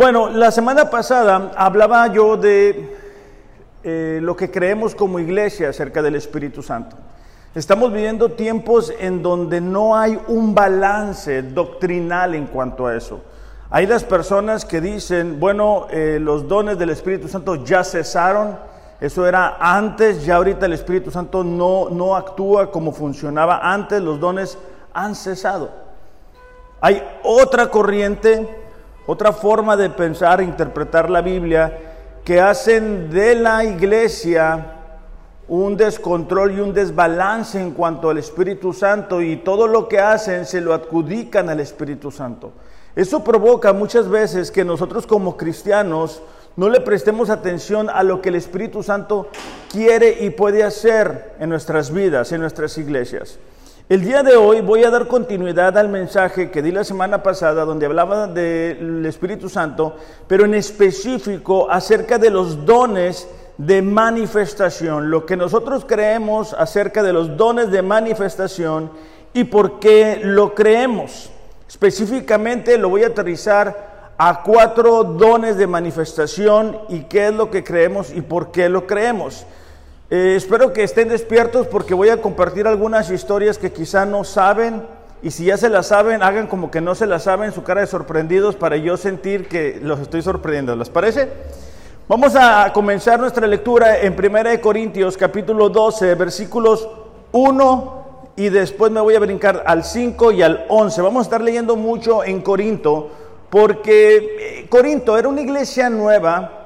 Bueno, la semana pasada hablaba yo de eh, lo que creemos como iglesia acerca del Espíritu Santo. Estamos viviendo tiempos en donde no hay un balance doctrinal en cuanto a eso. Hay las personas que dicen, bueno, eh, los dones del Espíritu Santo ya cesaron, eso era antes, ya ahorita el Espíritu Santo no, no actúa como funcionaba antes, los dones han cesado. Hay otra corriente otra forma de pensar e interpretar la Biblia que hacen de la iglesia un descontrol y un desbalance en cuanto al Espíritu Santo y todo lo que hacen se lo adjudican al Espíritu Santo. Eso provoca muchas veces que nosotros como cristianos no le prestemos atención a lo que el Espíritu Santo quiere y puede hacer en nuestras vidas, en nuestras iglesias. El día de hoy voy a dar continuidad al mensaje que di la semana pasada donde hablaba del Espíritu Santo, pero en específico acerca de los dones de manifestación, lo que nosotros creemos acerca de los dones de manifestación y por qué lo creemos. Específicamente lo voy a aterrizar a cuatro dones de manifestación y qué es lo que creemos y por qué lo creemos. Eh, espero que estén despiertos porque voy a compartir algunas historias que quizá no saben y si ya se las saben, hagan como que no se las saben, su cara de sorprendidos para yo sentir que los estoy sorprendiendo. ¿Les parece? Vamos a comenzar nuestra lectura en 1 Corintios capítulo 12, versículos 1 y después me voy a brincar al 5 y al 11. Vamos a estar leyendo mucho en Corinto porque eh, Corinto era una iglesia nueva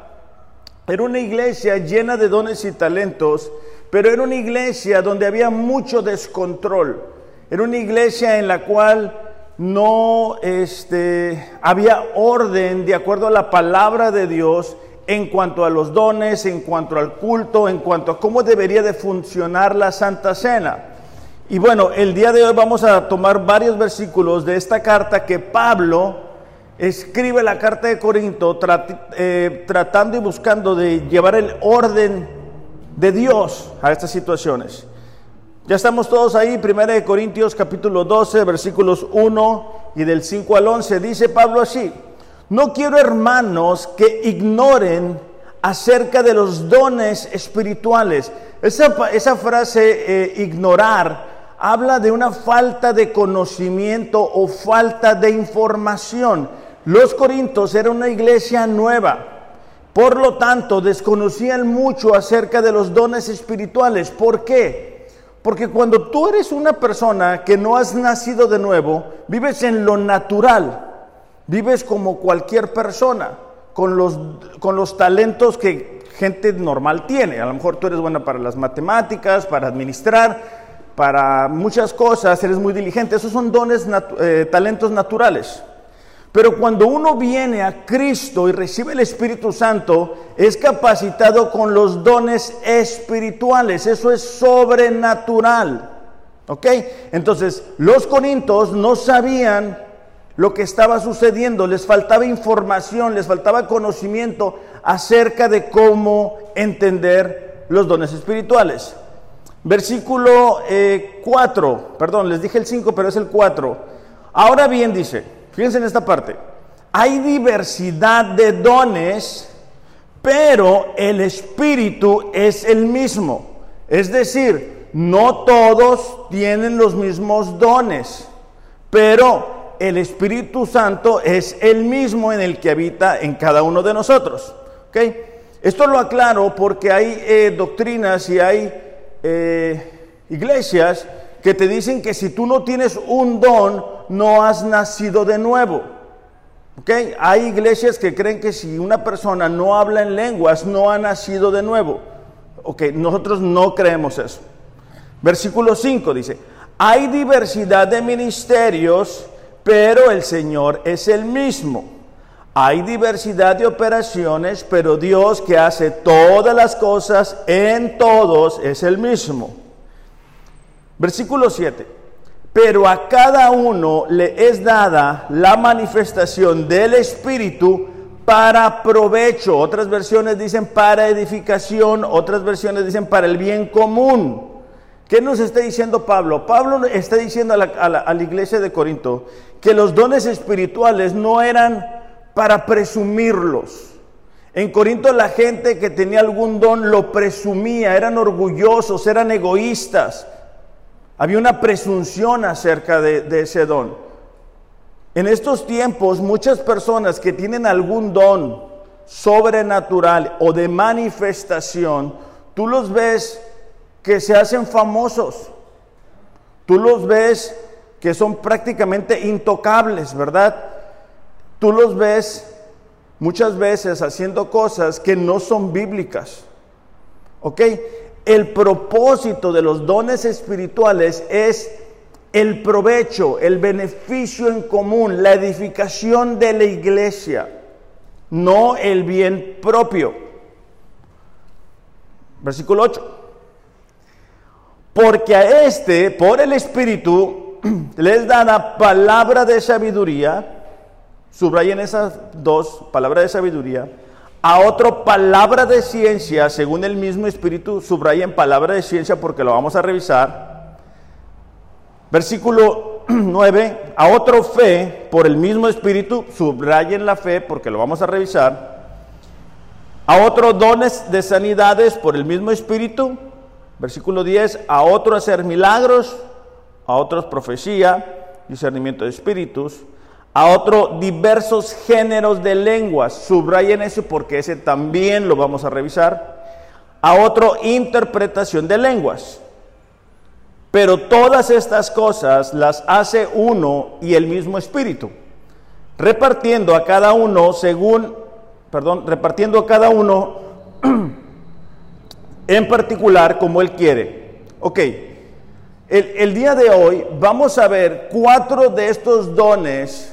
era una iglesia llena de dones y talentos, pero era una iglesia donde había mucho descontrol. Era una iglesia en la cual no este, había orden de acuerdo a la palabra de Dios en cuanto a los dones, en cuanto al culto, en cuanto a cómo debería de funcionar la Santa Cena. Y bueno, el día de hoy vamos a tomar varios versículos de esta carta que Pablo escribe la carta de Corinto eh, tratando y buscando de llevar el orden de Dios a estas situaciones. Ya estamos todos ahí, 1 Corintios capítulo 12, versículos 1 y del 5 al 11. Dice Pablo así, no quiero hermanos que ignoren acerca de los dones espirituales. Esa, esa frase, eh, ignorar, habla de una falta de conocimiento o falta de información. Los corintos eran una iglesia nueva, por lo tanto desconocían mucho acerca de los dones espirituales. ¿Por qué? Porque cuando tú eres una persona que no has nacido de nuevo, vives en lo natural, vives como cualquier persona, con los, con los talentos que gente normal tiene. A lo mejor tú eres buena para las matemáticas, para administrar, para muchas cosas, eres muy diligente. Esos son dones, eh, talentos naturales. Pero cuando uno viene a Cristo y recibe el Espíritu Santo, es capacitado con los dones espirituales. Eso es sobrenatural. ¿Ok? Entonces, los corintos no sabían lo que estaba sucediendo, les faltaba información, les faltaba conocimiento acerca de cómo entender los dones espirituales. Versículo 4, eh, perdón, les dije el 5, pero es el 4. Ahora bien, dice, Fíjense en esta parte. Hay diversidad de dones, pero el Espíritu es el mismo. Es decir, no todos tienen los mismos dones, pero el Espíritu Santo es el mismo en el que habita en cada uno de nosotros. ¿Okay? Esto lo aclaro porque hay eh, doctrinas y hay eh, iglesias que te dicen que si tú no tienes un don, no has nacido de nuevo. ¿Ok? Hay iglesias que creen que si una persona no habla en lenguas, no ha nacido de nuevo. Ok, nosotros no creemos eso. Versículo 5 dice, hay diversidad de ministerios, pero el Señor es el mismo. Hay diversidad de operaciones, pero Dios que hace todas las cosas en todos es el mismo. Versículo 7. Pero a cada uno le es dada la manifestación del Espíritu para provecho. Otras versiones dicen para edificación, otras versiones dicen para el bien común. ¿Qué nos está diciendo Pablo? Pablo está diciendo a la, a la iglesia de Corinto que los dones espirituales no eran para presumirlos. En Corinto la gente que tenía algún don lo presumía, eran orgullosos, eran egoístas. Había una presunción acerca de, ese don. En estos tiempos muchas personas que tienen algún don sobrenatural o de manifestación, tú los ves que se hacen famosos. Tú los ves que son prácticamente intocables, ¿verdad? Tú los ves muchas veces haciendo cosas que no son bíblicas. ¿Ok? El propósito de los dones espirituales es el provecho, el beneficio en común, la edificación de la iglesia, no el bien propio. Versículo 8. Porque a este, por el Espíritu, les da la palabra de sabiduría Subrayen esas dos, palabras de sabiduría. A otro, palabra de ciencia, según el mismo Espíritu, subrayen palabra de ciencia porque lo vamos a revisar. Versículo 9, a otro fe, por el mismo Espíritu, subrayen la fe porque lo vamos a revisar. A otro dones de sanidades por el mismo Espíritu. Versículo 10, a otro hacer milagros, a otros profecía, discernimiento de espíritus a otro diversos géneros de lenguas, subrayen eso porque ese también lo vamos a revisar, a otro interpretación de lenguas. Pero todas estas cosas las hace uno y el mismo espíritu, repartiendo a cada uno según, perdón, repartiendo a cada uno en particular como él quiere. Ok, el, el día de hoy vamos a ver cuatro de estos dones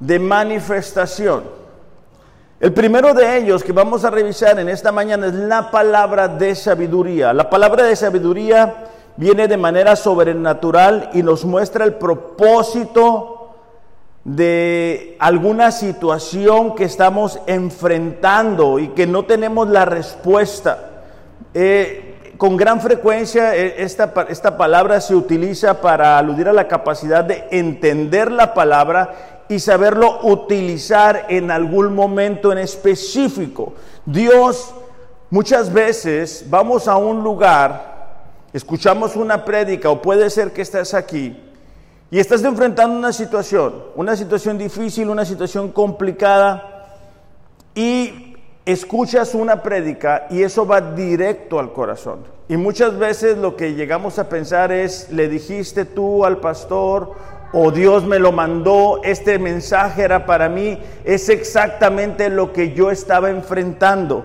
de manifestación. El primero de ellos que vamos a revisar en esta mañana es la palabra de sabiduría. La palabra de sabiduría viene de manera sobrenatural y nos muestra el propósito de alguna situación que estamos enfrentando y que no tenemos la respuesta. Eh, con gran frecuencia eh, esta, esta palabra se utiliza para aludir a la capacidad de entender la palabra y saberlo utilizar en algún momento en específico. Dios, muchas veces vamos a un lugar, escuchamos una prédica o puede ser que estás aquí y estás enfrentando una situación, una situación difícil, una situación complicada y escuchas una prédica y eso va directo al corazón. Y muchas veces lo que llegamos a pensar es, le dijiste tú al pastor o Dios me lo mandó, este mensaje era para mí, es exactamente lo que yo estaba enfrentando.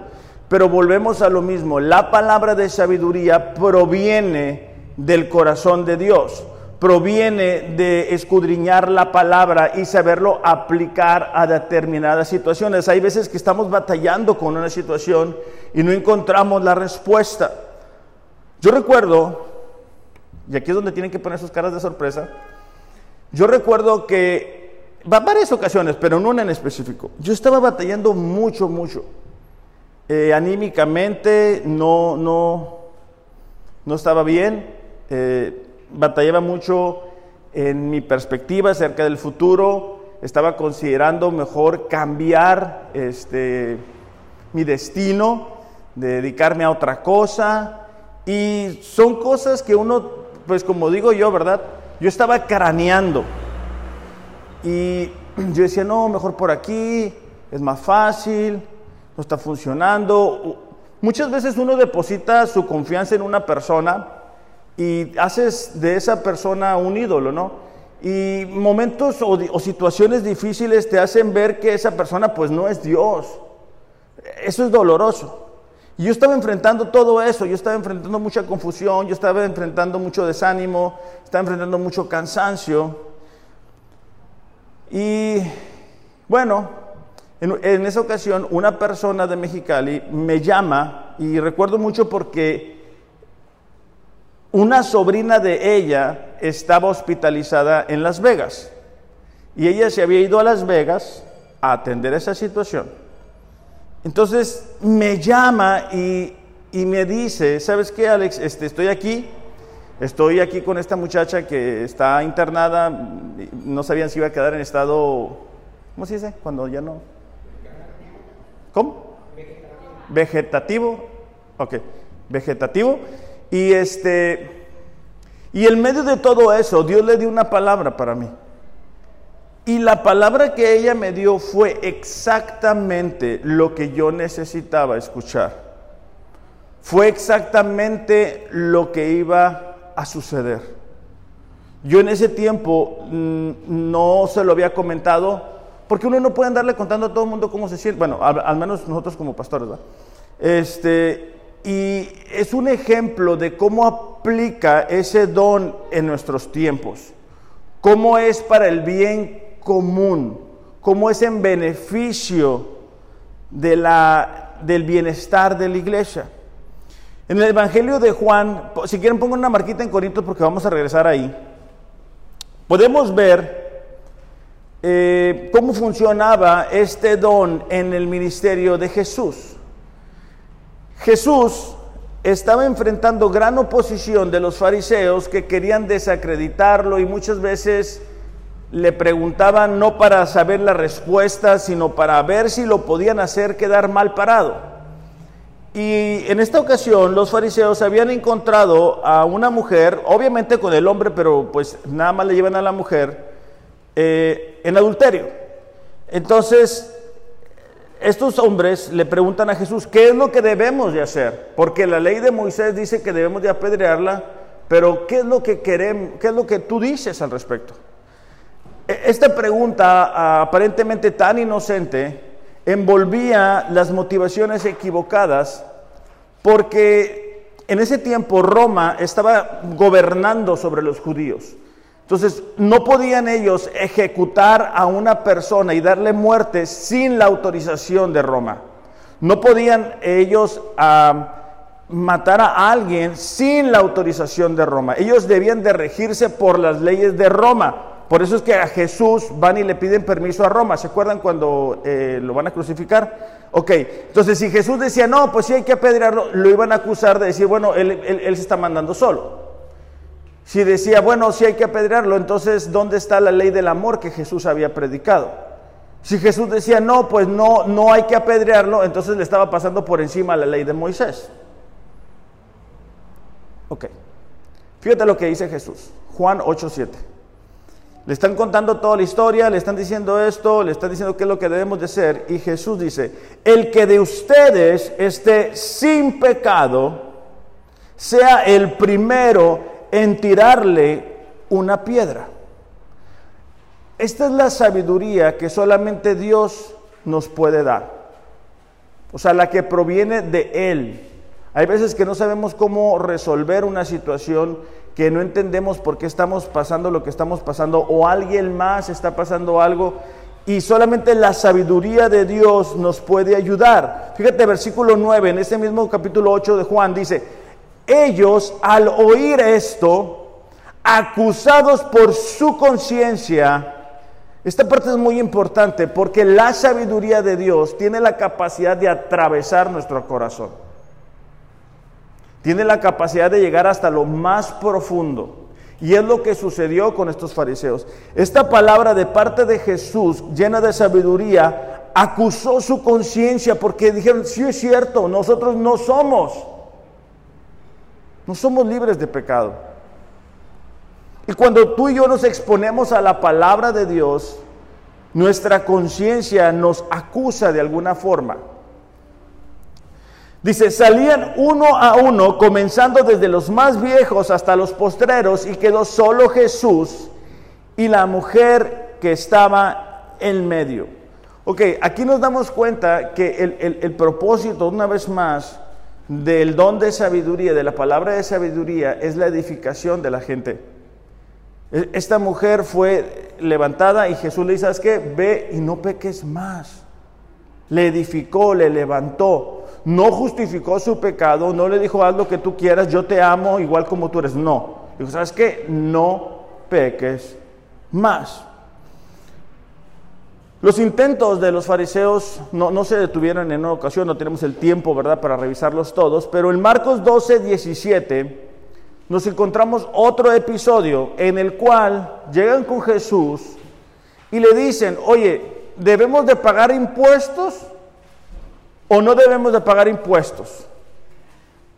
Pero volvemos a lo mismo, la palabra de sabiduría proviene del corazón de Dios, proviene de escudriñar la palabra y saberlo aplicar a determinadas situaciones. Hay veces que estamos batallando con una situación y no encontramos la respuesta. Yo recuerdo, y aquí es donde tienen que poner sus caras de sorpresa, yo recuerdo que, varias ocasiones, pero no una en específico, yo estaba batallando mucho, mucho. Eh, anímicamente no, no, no estaba bien, eh, batallaba mucho en mi perspectiva acerca del futuro, estaba considerando mejor cambiar este, mi destino, dedicarme a otra cosa, y son cosas que uno, pues como digo yo, ¿verdad? Yo estaba craneando y yo decía, no, mejor por aquí, es más fácil, no está funcionando. Muchas veces uno deposita su confianza en una persona y haces de esa persona un ídolo, ¿no? Y momentos o, o, situaciones difíciles te hacen ver que esa persona pues no es Dios. Eso es doloroso. Y yo estaba enfrentando todo eso, yo estaba enfrentando mucha confusión, yo estaba enfrentando mucho desánimo, estaba enfrentando mucho cansancio. Y bueno, en, esa ocasión una persona de Mexicali me llama y recuerdo mucho porque una sobrina de ella estaba hospitalizada en Las Vegas y ella se había ido a Las Vegas a atender esa situación. Entonces me llama y, me dice, ¿sabes qué, Alex? Este, estoy aquí, estoy aquí con esta muchacha que está internada, no sabían si iba a quedar en estado ¿Cómo se dice? Cuando ya no. ¿Cómo? Vegetativo. Ok, vegetativo. Y este. Y en medio de todo eso, Dios le dio una palabra para mí. Y la palabra que ella me dio fue exactamente lo que yo necesitaba escuchar. Fue exactamente lo que iba a suceder. Yo en ese tiempo mm, no se lo había comentado, porque uno no puede andarle contando a todo el mundo cómo se siente, bueno, al, menos nosotros como pastores, ¿verdad? Este, y es un ejemplo de cómo aplica ese don en nuestros tiempos, cómo es para el bien común, cómo es en beneficio de la, del bienestar de la iglesia. En el Evangelio de Juan, si quieren pongo una marquita en Corintios porque vamos a regresar ahí, podemos ver eh, cómo funcionaba este don en el ministerio de Jesús. Jesús estaba enfrentando gran oposición de los fariseos que querían desacreditarlo y muchas veces le preguntaban no para saber la respuesta, sino para ver si lo podían hacer quedar mal parado. Y en esta ocasión los fariseos habían encontrado a una mujer, obviamente con el hombre, pero pues nada más le llevan a la mujer, eh, en adulterio. Entonces, estos hombres le preguntan a Jesús, ¿qué es lo que debemos de hacer? Porque la ley de Moisés dice que debemos de apedrearla, pero ¿qué es lo que queremos, qué es lo que tú dices al respecto? E, esta pregunta, aparentemente tan inocente, envolvía las motivaciones equivocadas porque en ese tiempo Roma estaba gobernando sobre los judíos. Entonces, no podían ellos ejecutar a una persona y darle muerte sin la autorización de Roma. No podían ellos matar a alguien sin la autorización de Roma. Ellos debían de regirse por las leyes de Roma. Por eso es que a Jesús van y le piden permiso a Roma. ¿Se acuerdan cuando eh, lo van a crucificar? Ok, entonces si Jesús decía, no, pues sí hay que apedrearlo, lo iban a acusar de decir, bueno, él, se está mandando solo. Si decía, bueno, sí hay que apedrearlo, entonces ¿dónde está la ley del amor que Jesús había predicado? Si Jesús decía, no, pues no, no hay que apedrearlo, entonces le estaba pasando por encima la ley de Moisés. Ok, fíjate lo que dice Jesús, Juan 8:7. Le están contando toda la historia, le están diciendo esto, le están diciendo qué es lo que debemos de. Y Jesús dice, el que de ustedes esté sin pecado, sea el primero en tirarle una piedra. Esta es la sabiduría que solamente Dios nos puede dar. O sea, la que proviene de Él. Hay veces que no sabemos cómo resolver una situación que no entendemos por qué estamos pasando lo que estamos pasando o alguien más está pasando algo y solamente la sabiduría de Dios nos puede ayudar. Fíjate, versículo 9, en ese mismo capítulo 8 de Juan dice, ellos al oír esto, acusados por su conciencia, esta parte es muy importante porque la sabiduría de Dios tiene la capacidad de atravesar nuestro corazón tiene la capacidad de llegar hasta lo más profundo. Y es lo que sucedió con estos fariseos. Esta palabra de parte de Jesús, llena de sabiduría, acusó su conciencia porque dijeron, sí es cierto, nosotros no somos, no somos libres de pecado. Y cuando tú y yo nos exponemos a la palabra de Dios, nuestra conciencia nos acusa de alguna forma. Dice, salían uno a uno, comenzando desde los más viejos hasta los postreros, y quedó solo Jesús y la mujer que estaba en medio. Ok, aquí nos damos cuenta que el, el propósito, una vez más, del don de sabiduría, de la palabra de sabiduría, es la edificación de la gente. E, esta mujer fue levantada y Jesús le dice, ¿sabes qué? Ve y no peques más. Le edificó, le levantó no justificó su pecado, no le dijo haz lo que tú quieras, yo te amo igual como tú eres. No. Dijo, ¿sabes qué? No peques más. Los intentos de los fariseos no, no, se detuvieron en una ocasión, no tenemos el tiempo, ¿verdad?, para revisarlos todos, pero en Marcos 12, 17 nos encontramos otro episodio en el cual llegan con Jesús y le dicen, oye, ¿debemos de pagar impuestos o no debemos de pagar impuestos?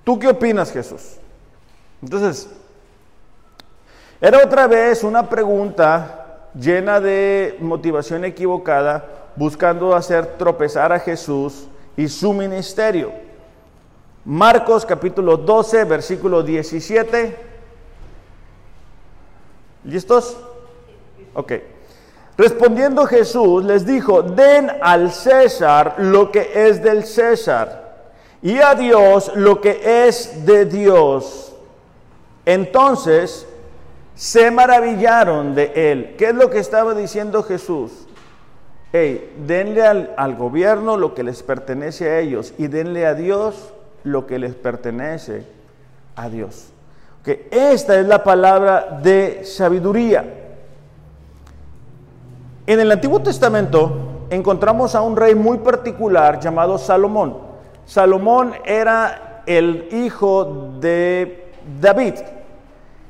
¿Tú qué opinas, Jesús? Entonces, era otra vez una pregunta llena de motivación equivocada, buscando hacer tropezar a Jesús y su ministerio. Marcos capítulo 12, versículo 17. ¿Listos? Ok. Respondiendo Jesús les dijo, den al César lo que es del César y a Dios lo que es de Dios. Entonces se maravillaron de él. ¿Qué es lo que estaba diciendo Jesús? Hey, denle al, gobierno lo que les pertenece a ellos y denle a Dios lo que les pertenece a Dios. Que esta es la palabra de sabiduría. En el Antiguo Testamento encontramos a un rey muy particular llamado Salomón. Salomón era el hijo de David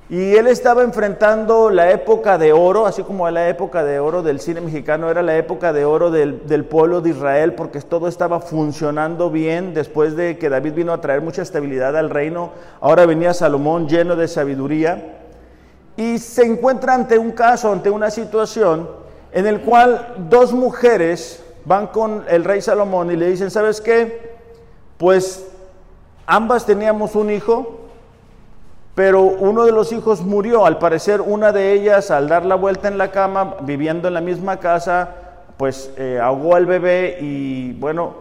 y él estaba enfrentando la época de oro, así como la época de oro del cine mexicano era la época de oro del, del pueblo de Israel porque todo estaba funcionando bien después de que David vino a traer mucha estabilidad al reino. Ahora venía Salomón lleno de sabiduría y se encuentra ante un caso, ante una situación en el cual dos mujeres van con el rey Salomón y le dicen, ¿sabes qué? Pues ambas teníamos un hijo, pero uno de los hijos murió. Al parecer una de ellas, al dar la vuelta en la cama, viviendo en la misma casa, pues eh, ahogó al bebé y bueno,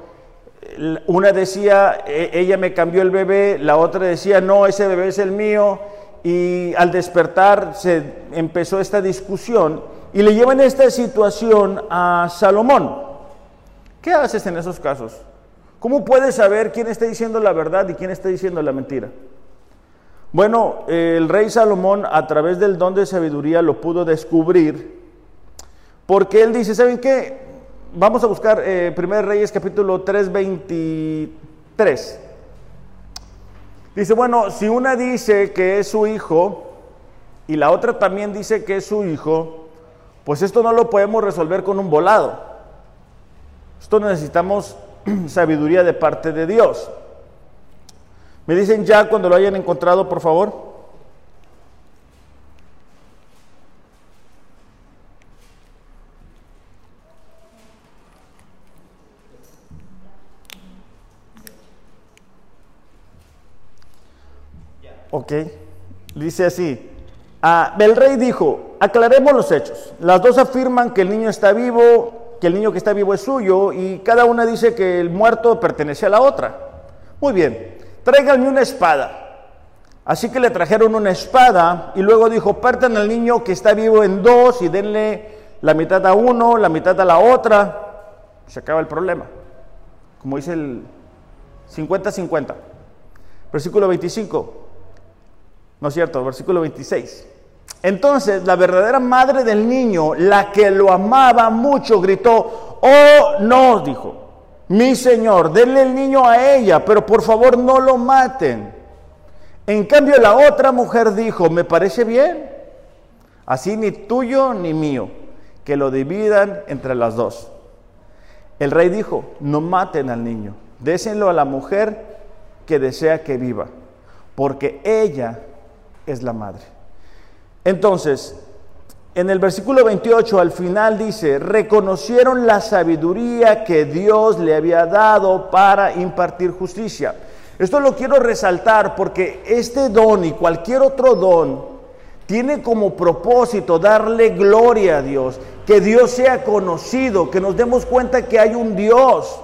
una decía, e, ella me cambió el bebé, la otra decía, no, ese bebé es el mío. Y al despertar se empezó esta discusión y le llevan esta situación a Salomón. ¿Qué haces en esos casos? ¿Cómo puedes saber quién está diciendo la verdad y quién está diciendo la mentira? Bueno, el rey Salomón a través del don de sabiduría lo pudo descubrir porque él dice, ¿saben qué? Vamos a buscar eh, 1 Reyes capítulo 3, 23. Dice, bueno, si una dice que es su hijo y la otra también dice que es su hijo, pues esto no lo podemos resolver con un volado. Esto necesitamos sabiduría de parte de Dios. Me dicen ya cuando lo hayan encontrado, por favor. Ok, dice así, Ah, el rey dijo, aclaremos los hechos. Las dos afirman que el niño está vivo, que el niño que está vivo es suyo y cada una dice que el muerto pertenece a la otra. Muy bien, tráiganme una espada. Así que le trajeron una espada y luego dijo, partan al niño que está vivo en dos y denle la mitad a uno, la mitad a la otra. Se acaba el problema. Como dice el 50-50. Versículo 25. No es cierto, versículo 26. Entonces la verdadera madre del niño, la que lo amaba mucho, gritó, oh no, dijo, mi señor, denle el niño a ella, pero por favor no lo maten. En cambio la otra mujer dijo, me parece bien, así ni tuyo ni mío, que lo dividan entre las dos. El rey dijo, no maten al niño, désenlo a la mujer que desea que viva, porque ella es la madre. Entonces, en el versículo 28 al final dice, reconocieron la sabiduría que Dios le había dado para impartir justicia. Esto lo quiero resaltar porque este don y cualquier otro don tiene como propósito darle gloria a Dios, que Dios sea conocido, que nos demos cuenta que hay un Dios.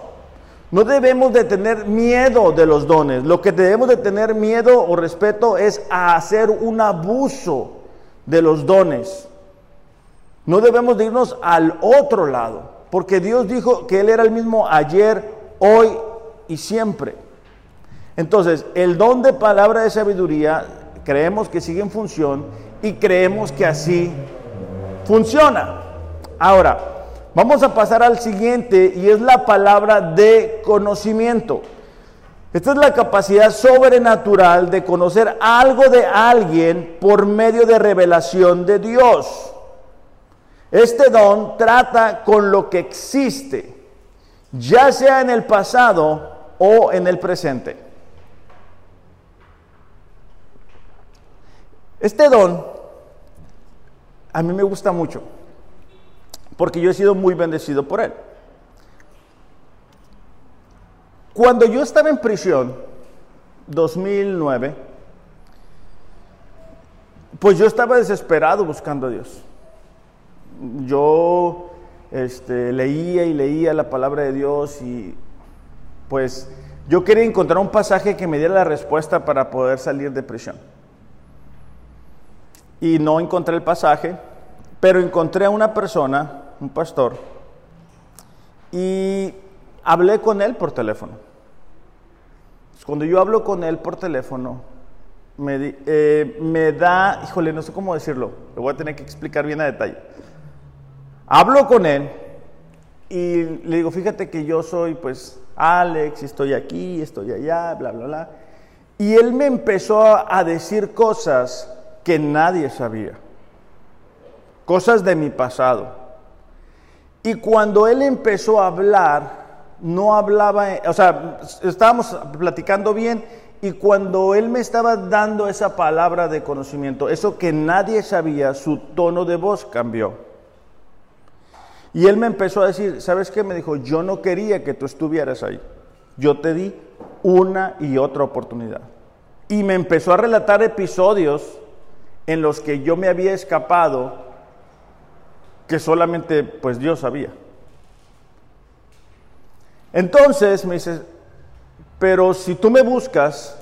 No debemos de tener miedo de los dones. Lo que debemos de tener miedo o respeto es a hacer un abuso de los dones. No debemos de irnos al otro lado, porque Dios dijo que Él era el mismo ayer, hoy y siempre. Entonces, el don de palabra de sabiduría creemos que sigue en función y creemos que así funciona. Ahora, vamos a pasar al siguiente y es la palabra de conocimiento. Esta es la capacidad sobrenatural de conocer algo de alguien por medio de revelación de Dios. Este don trata con lo que existe, ya sea en el pasado o en el presente. Este don a mí me gusta mucho, porque yo he sido muy bendecido por él. Cuando yo estaba en prisión, 2009, pues yo estaba desesperado buscando a Dios. Yo este, leía y leía la palabra de Dios y pues yo quería encontrar un pasaje que me diera la respuesta para poder salir de prisión. Y no encontré el pasaje, pero encontré a una persona, un pastor, y hablé con él por teléfono. Cuando yo hablo con él por teléfono, me, eh, me, da, híjole, no sé cómo decirlo, lo voy a tener que explicar bien a detalle. Hablo con él y le digo, fíjate que yo soy pues Alex, estoy aquí, estoy allá, bla, bla, bla. Y él me empezó a decir cosas que nadie sabía, cosas de mi pasado. Y cuando él empezó a hablar, no hablaba, o sea, estábamos platicando bien y cuando él me estaba dando esa palabra de conocimiento, eso que nadie sabía, su tono de voz cambió. Y él me empezó a decir, ¿sabes qué? Me dijo, yo no quería que tú estuvieras ahí. Yo te di una y otra oportunidad. Y me empezó a relatar episodios en los que yo me había escapado que solamente pues Dios sabía. Entonces me dice, pero si tú me buscas,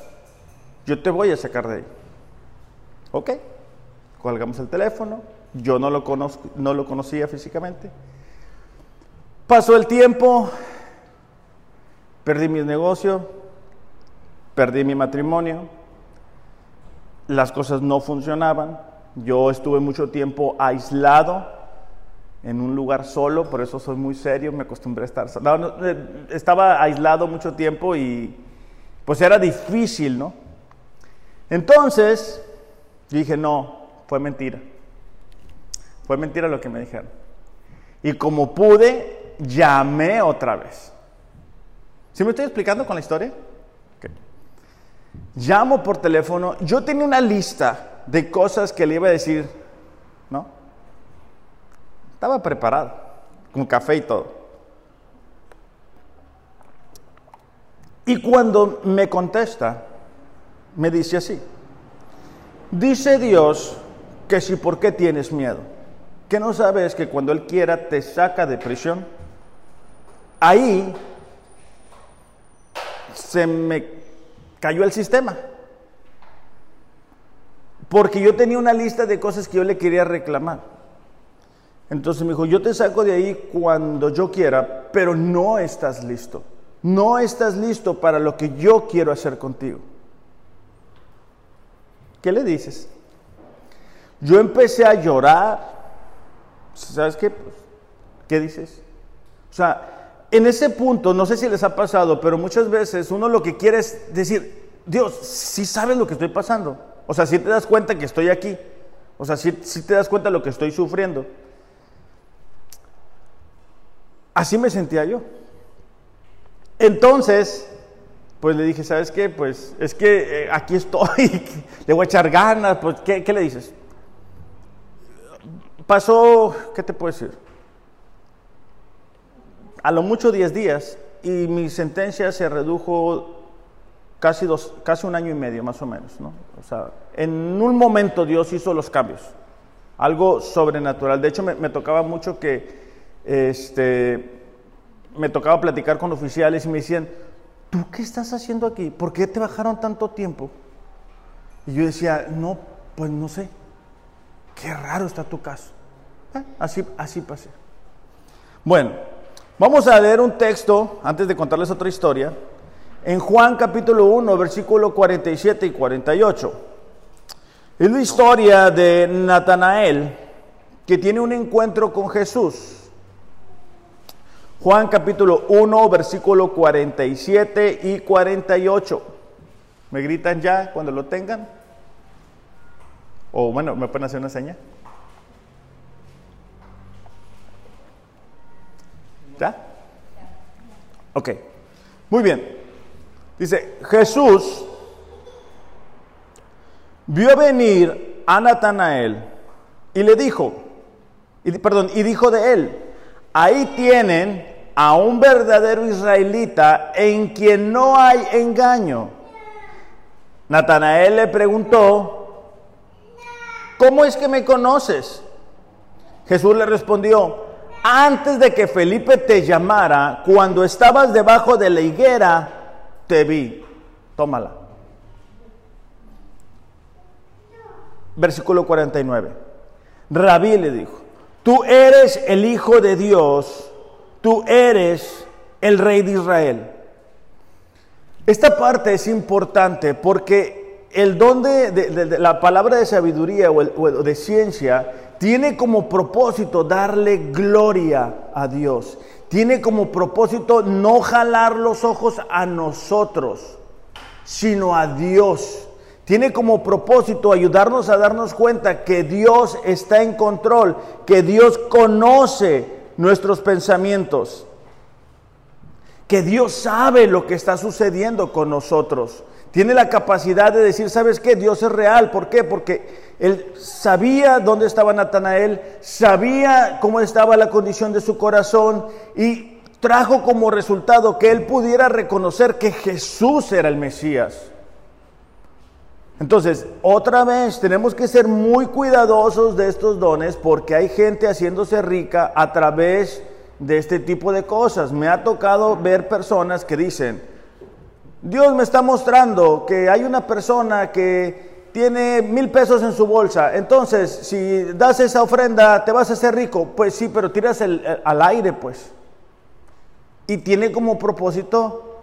yo te voy a sacar de ahí. Ok, colgamos el teléfono, yo no lo, conozco, no lo conocía físicamente. Pasó el tiempo, perdí mi negocio, perdí mi matrimonio, las cosas no funcionaban, yo estuve mucho tiempo aislado en un lugar solo, por eso soy muy serio, me acostumbré a estar solo. Eh, estaba aislado mucho tiempo y pues era difícil, ¿no? Entonces dije, no, fue mentira. Fue mentira lo que me dijeron. Y como pude, llamé otra vez. ¿Sí me estoy explicando con la historia? Llamo por teléfono. Yo tenía una lista de cosas que le iba a decir. Estaba preparado, con café y todo. Y cuando me contesta, me dice así, dice Dios que si por qué tienes miedo, que no sabes que cuando Él quiera te saca de prisión, ahí se me cayó el sistema. Porque yo tenía una lista de cosas que yo le quería reclamar. Entonces me dijo, yo te saco de ahí cuando yo quiera, pero no estás listo. No estás listo para lo que yo quiero hacer contigo. ¿Qué le dices? Yo empecé a llorar. ¿Sabes qué? Pues, ¿Qué dices? O sea, en ese punto, no sé si les ha pasado, pero muchas veces uno lo que quiere es decir, Dios, si sabes lo que estoy pasando. O sea, si te das cuenta que estoy aquí. O sea, si, te das cuenta de lo que estoy sufriendo. Así me sentía yo. Entonces, pues le dije, ¿sabes qué? Pues es que eh, aquí estoy, le voy a echar ganas, pues ¿qué, ¿qué, le dices? Pasó, ¿qué te puedo decir? A lo mucho 10 días y mi sentencia se redujo casi, dos, casi un año y medio más o menos, ¿no? O sea, en un momento Dios hizo los cambios, algo sobrenatural. De hecho, me tocaba mucho que este, me tocaba platicar con oficiales y me decían, ¿tú qué estás haciendo aquí? ¿Por qué te bajaron tanto tiempo? Y yo decía, no, pues no sé. Qué raro está tu caso. Ah, así, así pasé. Bueno, vamos a leer un texto, antes de contarles otra historia, en Juan capítulo 1, versículo 47 y 48. Es la historia de Natanael, que tiene un encuentro con Jesús. Juan capítulo 1, versículo 47 y 48. ¿Me gritan ya cuando lo tengan? O bueno, me pueden hacer una seña. ¿Ya? Ok. Muy bien. Dice, Jesús vio venir a Natanael y le dijo, y, perdón, y dijo de él, ahí tienen a un verdadero israelita en quien no hay engaño. Natanael le preguntó, ¿cómo es que me conoces? Jesús le respondió, antes de que Felipe te llamara, cuando estabas debajo de la higuera, te vi. Tómala. Versículo 49. Rabí le dijo, tú eres el Hijo de Dios, tú eres el Rey de Israel. Esta parte es importante porque el don de, la palabra de sabiduría o, o de ciencia tiene como propósito darle gloria a Dios. Tiene como propósito no jalar los ojos a nosotros, sino a Dios. Tiene como propósito ayudarnos a darnos cuenta que Dios está en control, que Dios conoce nuestros pensamientos, que Dios sabe lo que está sucediendo con nosotros. Tiene la capacidad de decir, ¿sabes qué? Dios es real. ¿Por qué? Porque Él sabía dónde estaba Natanael, sabía cómo estaba la condición de su corazón y trajo como resultado que Él pudiera reconocer que Jesús era el Mesías. Entonces, otra vez, tenemos que ser muy cuidadosos de estos dones porque hay gente haciéndose rica a través de este tipo de cosas. Me ha tocado ver personas que dicen, Dios me está mostrando que hay una persona que tiene mil pesos en su bolsa, entonces si das esa ofrenda te vas a hacer rico. Pues sí, pero tiras el, al aire, pues. Y tiene como propósito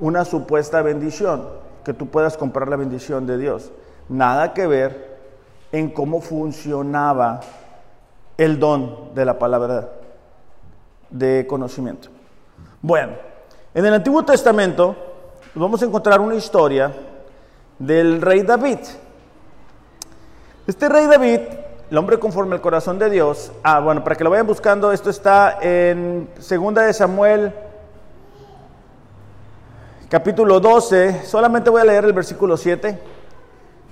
una supuesta bendición que tú puedas comprar la bendición de Dios. Nada que ver en cómo funcionaba el don de la palabra de conocimiento. Bueno, en el Antiguo Testamento vamos a encontrar una historia del rey David. Este rey David, el hombre conforme al corazón de Dios, ah, bueno, para que lo vayan buscando, esto está en Segunda de Samuel capítulo 12, solamente voy a leer el versículo 7.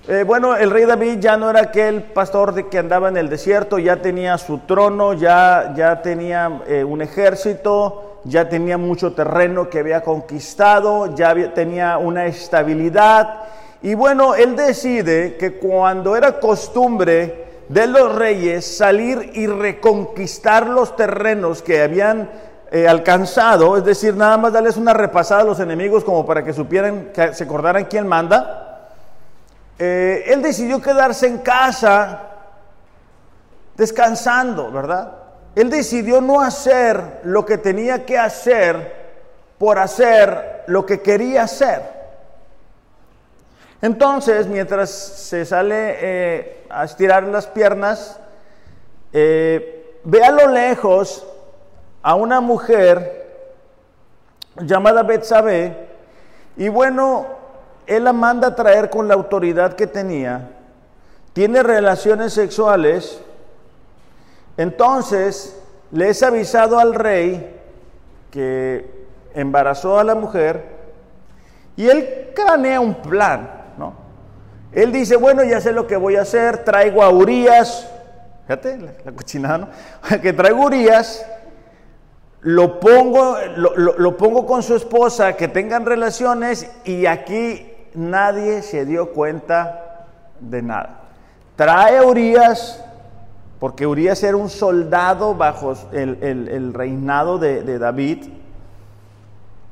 Eh, bueno, el rey David ya no era aquel pastor de que andaba en el desierto, ya tenía su trono, ya, ya tenía eh, un ejército, ya tenía mucho terreno que había conquistado, ya tenía una estabilidad. Y bueno, él decide que cuando era costumbre de los reyes salir y reconquistar los terrenos que habían eh, alcanzado, es decir, nada más darles una repasada a los enemigos como para que supieran, que se acordaran quién manda, eh, él decidió quedarse en casa descansando, ¿verdad? Él decidió no hacer lo que tenía que hacer por hacer lo que quería hacer. Entonces, mientras se sale eh, a estirar las piernas, ve a lo lejos a una mujer llamada Betsabé. Y bueno, él la manda a traer con la autoridad que tenía, tiene relaciones sexuales, entonces le es avisado al rey que embarazó a la mujer y él cranea un plan, ¿no? Él dice, bueno, ya sé lo que voy a hacer, traigo a Urias, fíjate la, cochinada, ¿no? que traigo a Urias lo pongo, lo, pongo con su esposa, que tengan relaciones y aquí nadie se dio cuenta de nada. Trae a Urias, porque Urias era un soldado bajo el, reinado de, de, David.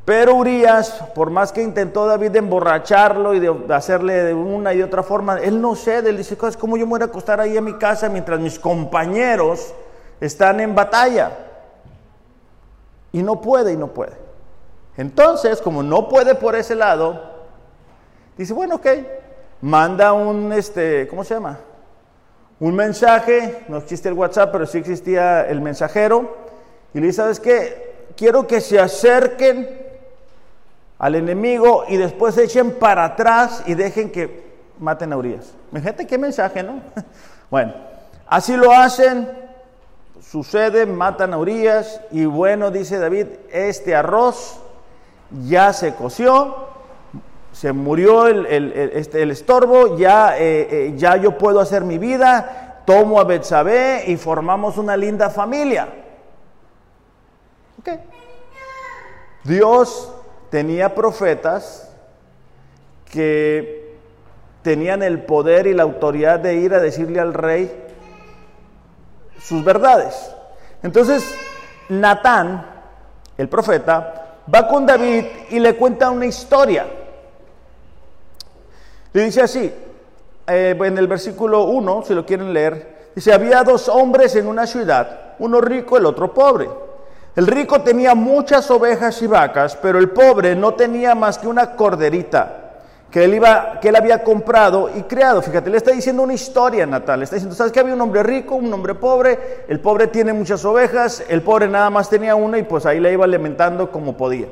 Pero Urias, por más que intentó David emborracharlo y de hacerle de una y otra forma, él no cede, él dice, ¿cómo yo me voy a acostar ahí en mi casa mientras mis compañeros están en batalla? Y no puede y no puede. Entonces, como no puede por ese lado, dice, bueno, ok, manda un, este, ¿cómo se llama? Un mensaje, no existe el WhatsApp, pero sí existía el mensajero, y le dice, ¿sabes qué? Quiero que se acerquen al enemigo y después se echen para atrás y dejen que maten a Urias. Fíjate qué mensaje, ¿no? bueno, así lo hacen, sucede, matan a Urias y bueno, dice David, este arroz ya se coció, se murió el, este, estorbo, ya, eh, eh, ya yo puedo hacer mi vida, tomo a Betsabé y formamos una linda familia. Dios tenía profetas que tenían el poder y la autoridad de ir a decirle al rey sus verdades. Entonces, Natán, el profeta, va con David y le cuenta una historia. Le dice así, eh, en el versículo 1, si lo quieren leer, dice, había dos hombres en una ciudad, uno rico, el otro pobre. El rico tenía muchas ovejas y vacas, pero el pobre no tenía más que una corderita que él, iba, que él había comprado y creado. Fíjate, le está diciendo una historia natal. Le está diciendo, ¿sabes que había un hombre rico, un hombre pobre? El pobre tiene muchas ovejas, el pobre nada más tenía una y pues ahí le iba alimentando como podía.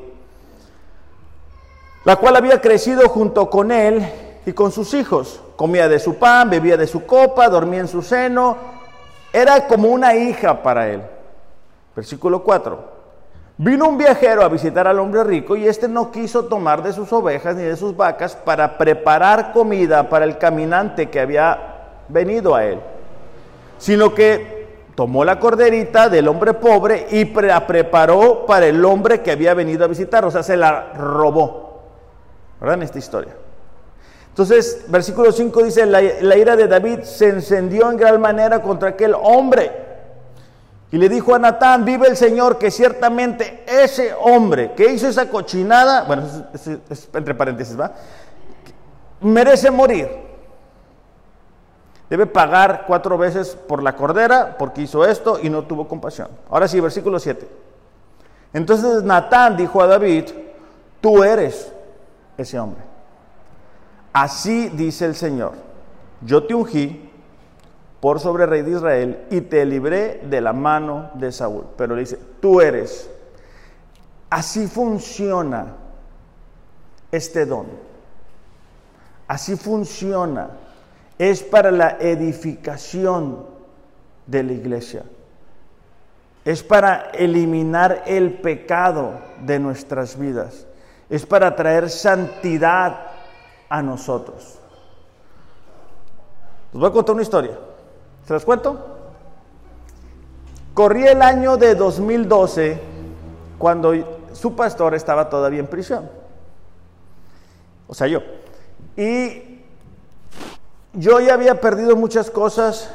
La cual había crecido junto con él y con sus hijos. Comía de su pan, bebía de su copa, dormía en su seno. Era como una hija para él. Versículo 4. Vino un viajero a visitar al hombre rico y éste no quiso tomar de sus ovejas ni de sus vacas para preparar comida para el caminante que había venido a él, sino que tomó la corderita del hombre pobre y la preparó para el hombre que había venido a visitar, o sea, se la robó. ¿Verdad? En esta historia. Entonces, versículo 5 dice, la, la ira de David se encendió en gran manera contra aquel hombre y le dijo a Natán, vive el Señor, que ciertamente ese hombre que hizo esa cochinada, bueno, es, entre paréntesis, ¿va? Merece morir. Debe pagar cuatro veces por la cordera porque hizo esto y no tuvo compasión. Ahora sí, versículo 7. Entonces Natán dijo a David, tú eres ese hombre. Así dice el Señor, yo te ungí por sobre rey de Israel y te libré de la mano de Saúl. Pero le dice, tú eres. Así funciona este don. Así funciona. Es para la edificación de la iglesia. Es para eliminar el pecado de nuestras vidas. Es para traer santidad a nosotros. Les voy a contar una historia. ¿Se las cuento? Corría el año de 2012 cuando su pastor estaba todavía en prisión. O sea, yo. Y yo ya había perdido muchas cosas.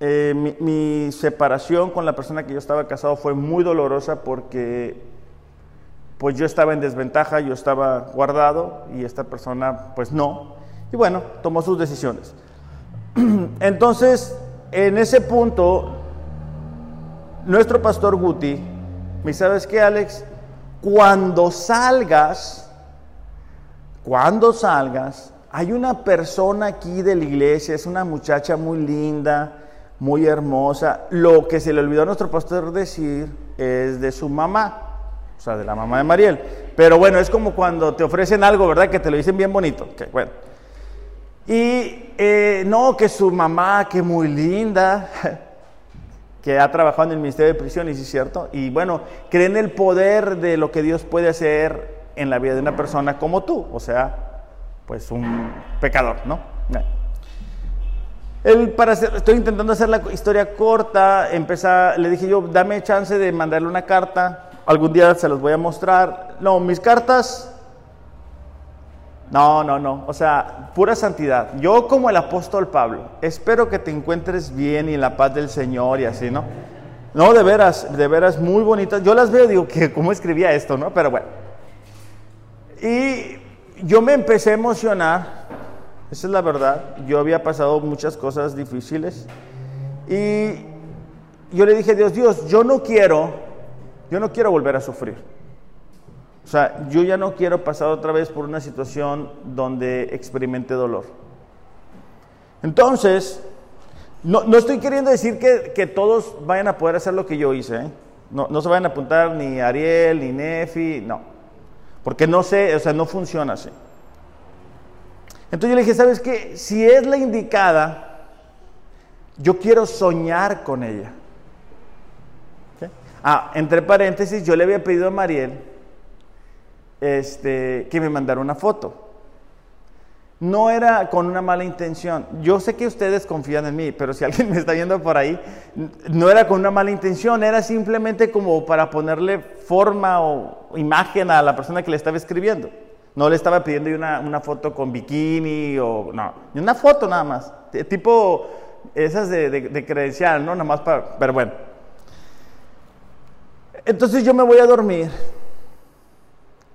Eh, mi, mi, separación con la persona que yo estaba casado fue muy dolorosa porque pues yo estaba en desventaja, yo estaba guardado y esta persona pues no. Y bueno, tomó sus decisiones. Entonces, en ese punto, nuestro pastor Guti, ¿me sabes qué, Alex? Cuando salgas, cuando salgas, hay una persona aquí de la iglesia, es una muchacha muy linda, muy hermosa. Lo que se le olvidó a nuestro pastor decir es de su mamá, o sea, de la mamá de Mariel. Pero bueno, es como cuando te ofrecen algo, ¿verdad? Que te lo dicen bien bonito. bueno. Y eh, no, que su mamá, que muy linda, que ha trabajado en el Ministerio de Prisiones, ¿sí es cierto? Y bueno, creen el poder de lo que Dios puede hacer en la vida de una persona como tú, o sea, pues un pecador, ¿no? Él, para estoy intentando hacer la historia corta, empezar, le dije yo, dame chance de mandarle una carta, algún día se los voy a mostrar. No, mis cartas no, no, no. O sea, pura santidad. Yo como el apóstol Pablo, espero que te encuentres bien y en la paz del Señor y así, ¿no? No, de veras, de veras muy bonitas. Yo las veo, digo, que cómo escribía esto, ¿no? Pero bueno. Y yo me empecé a emocionar. Esa es la verdad. Yo había pasado muchas cosas difíciles. Y yo le dije a Dios, Dios, yo no quiero, yo no quiero volver a sufrir. O sea, yo ya no quiero pasar otra vez por una situación donde experimente dolor. Entonces, no, estoy queriendo decir que, todos vayan a poder hacer lo que yo hice. ¿eh? No, no se vayan a apuntar ni Ariel, ni Nefi, no. Porque no sé, o sea, no funciona así. Entonces yo le dije, ¿sabes qué? Si es la indicada, yo quiero soñar con ella. Ah, entre paréntesis, yo le había pedido a Mariel este, que me mandara una foto. No era con una mala intención. Yo sé que ustedes confían en mí, pero si alguien me está viendo por ahí, no era con una mala intención, era simplemente como para ponerle forma o imagen a la persona que le estaba escribiendo. No le estaba pidiendo una, foto con bikini o no, una foto nada más, tipo esas de, credencial, ¿no? Nada más para, pero bueno. Entonces yo me voy a dormir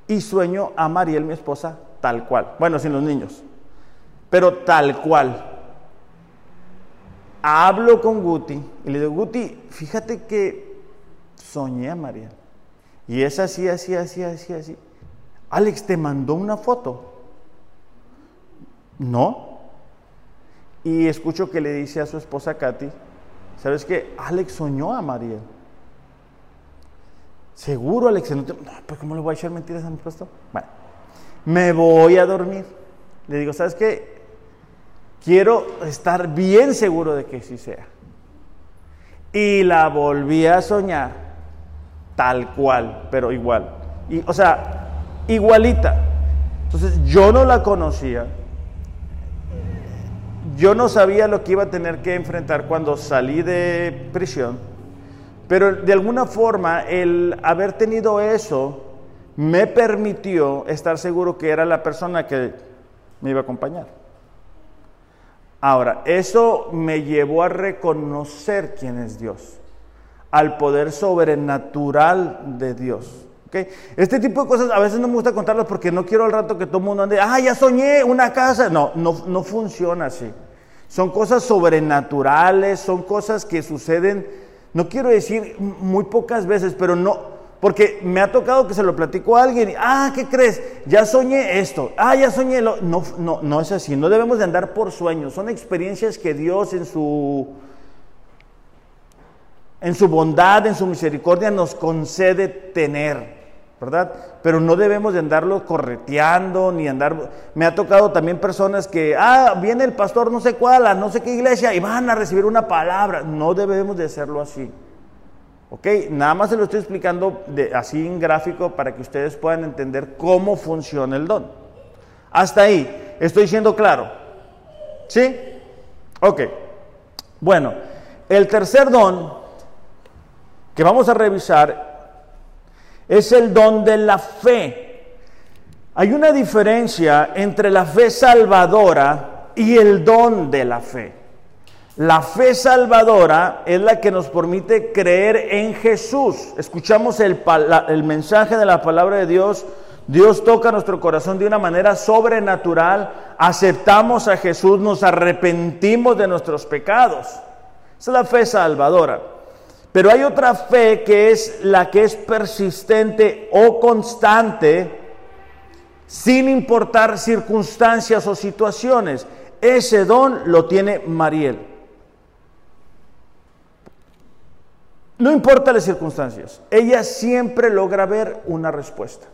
y sueño a Mariel, mi esposa, tal cual. Bueno, sin los niños pero tal cual. Hablo con Guti y le digo, Guti, fíjate que soñé a María. Y es así, así, así, así, así. Alex, ¿te mandó una foto? No. Y escucho que le dice a su esposa Katy, ¿sabes qué? Alex soñó a María. Seguro, Alex, no, pues ¿cómo le voy a echar mentiras a mi pastor? Bueno, me voy a dormir. Le digo, ¿sabes qué? Quiero estar bien seguro de que sí sea. Y la volví a soñar, tal cual, pero igual. Y, o sea, igualita. Entonces yo no la conocía. Yo no sabía lo que iba a tener que enfrentar cuando salí de prisión. Pero de alguna forma el haber tenido eso me permitió estar seguro que era la persona que me iba a acompañar. Ahora, eso me llevó a reconocer quién es Dios, al poder sobrenatural de Dios. ¿okay? Este tipo de cosas a veces no me gusta contarlas porque no quiero al rato que todo el mundo ande, ah, ya soñé una casa. No, no, no funciona así. Son cosas sobrenaturales, son cosas que suceden, no quiero decir muy pocas veces, pero no, porque me ha tocado que se lo platico a alguien y, ah, ¿qué crees? Ya soñé esto, ah, ya soñé lo... No, no, no es así, no debemos de andar por sueños, son experiencias que Dios en su, en su bondad, en su misericordia nos concede tener, ¿verdad? Pero no debemos de andarlo correteando, ni andar... Me ha tocado también personas que, ah, viene el pastor no sé cuál, a no sé qué iglesia, y van a recibir una palabra. No debemos de hacerlo así. ¿Ok? Nada más se lo estoy explicando así en gráfico para que ustedes puedan entender cómo funciona el don. Hasta ahí, estoy siendo claro. ¿Sí? Ok. Bueno, el tercer don que vamos a revisar es el don de la fe. Hay una diferencia entre la fe salvadora y el don de la fe. La fe salvadora es la que nos permite creer en Jesús. Escuchamos el, mensaje de la palabra de Dios. Dios toca nuestro corazón de una manera sobrenatural. Aceptamos a Jesús, nos arrepentimos de nuestros pecados. Es la fe salvadora. Pero hay otra fe que es la que es persistente o constante sin importar circunstancias o situaciones. Ese don lo tiene Mariel. No importa las circunstancias, ella siempre logra ver una respuesta.